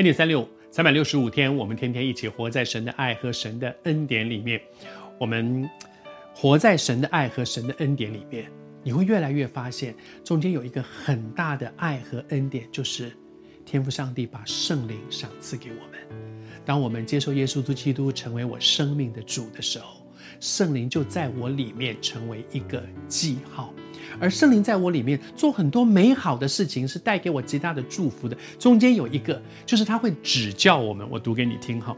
恩典三六，三百六十五天，我们天天一起活在神的爱和神的恩典里面。我们活在神的爱和神的恩典里面，你会越来越发现，中间有一个很大的爱和恩典，就是天赋上帝把圣灵赏赐给我们。当我们接受耶稣基督成为我生命的主的时候，圣灵就在我里面成为一个记号。而圣灵在我里面做很多美好的事情，是带给我极大的祝福的。中间有一个，就是他会指教我们。我读给你听哈，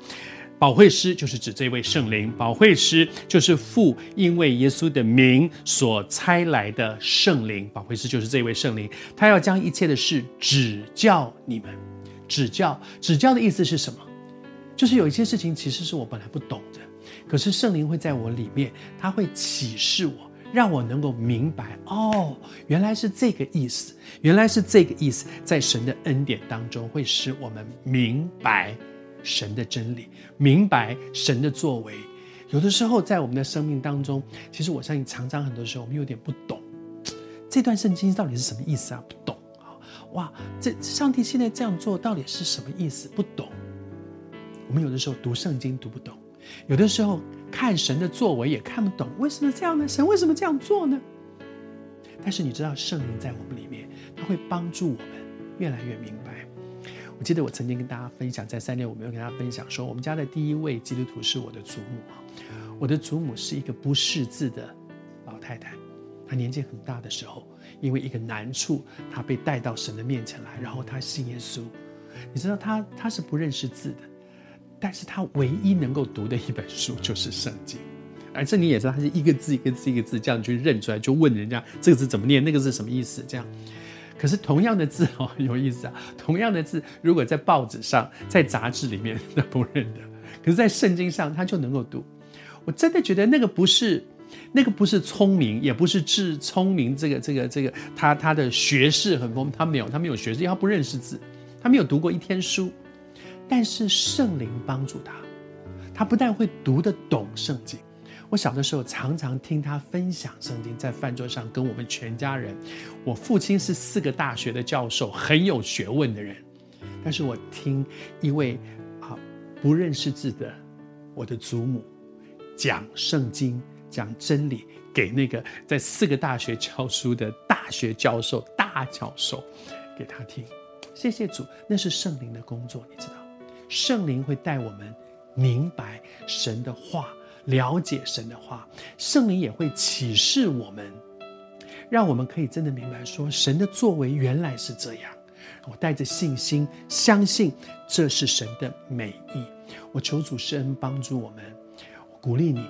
保惠师就是指这位圣灵，保惠师就是父因为耶稣的名所差来的圣灵，保惠师就是这位圣灵，他要将一切的事指教你们。指教，指教的意思是什么？就是有一些事情其实是我本来不懂的，可是圣灵会在我里面，他会启示我。让我能够明白哦，原来是这个意思，原来是这个意思，在神的恩典当中，会使我们明白神的真理，明白神的作为。有的时候，在我们的生命当中，其实我相信，常常很多时候我们有点不懂这段圣经到底是什么意思啊？不懂啊！哇，这上帝现在这样做到底是什么意思？不懂。我们有的时候读圣经读不懂，有的时候。看神的作为也看不懂，为什么这样呢？神为什么这样做呢？但是你知道，圣灵在我们里面，他会帮助我们越来越明白。我记得我曾经跟大家分享，在三年，我没有跟大家分享说，我们家的第一位基督徒是我的祖母。我的祖母是一个不识字的老太太，她年纪很大的时候，因为一个难处，她被带到神的面前来，然后她信耶稣。你知道，她她是不认识字的。但是他唯一能够读的一本书就是圣经，而圣经也是他是一个字一个字一个字这样去认出来，就问人家这个字怎么念，那个字什么意思？这样，可是同样的字 哦，有意思啊，同样的字如果在报纸上、在杂志里面他不认得，可是在圣经上他就能够读。我真的觉得那个不是，那个不是聪明，也不是智聪明，这个这个这个他他的学识很丰，他没有他没有学识，因为他不认识字，他没有读过一天书。但是圣灵帮助他，他不但会读得懂圣经。我小的时候常常听他分享圣经，在饭桌上跟我们全家人。我父亲是四个大学的教授，很有学问的人。但是我听一位啊不认识字的我的祖母讲圣经、讲真理给那个在四个大学教书的大学教授、大教授给他听。谢谢主，那是圣灵的工作，你知道。圣灵会带我们明白神的话，了解神的话。圣灵也会启示我们，让我们可以真的明白说，神的作为原来是这样。我带着信心，相信这是神的美意。我求主施恩帮助我们，我鼓励你，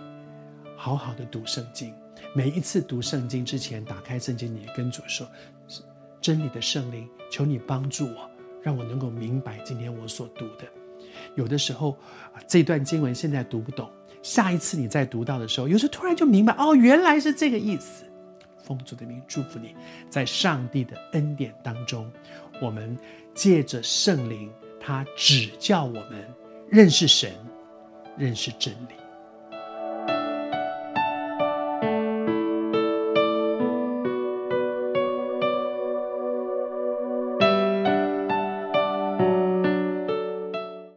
好好的读圣经。每一次读圣经之前，打开圣经，你跟主说：“真理的圣灵，求你帮助我，让我能够明白今天我所读的。”有的时候啊，这段经文现在读不懂，下一次你再读到的时候，有时候突然就明白哦，原来是这个意思。奉主的名祝福你，在上帝的恩典当中，我们借着圣灵，他指教我们认识神，认识真理。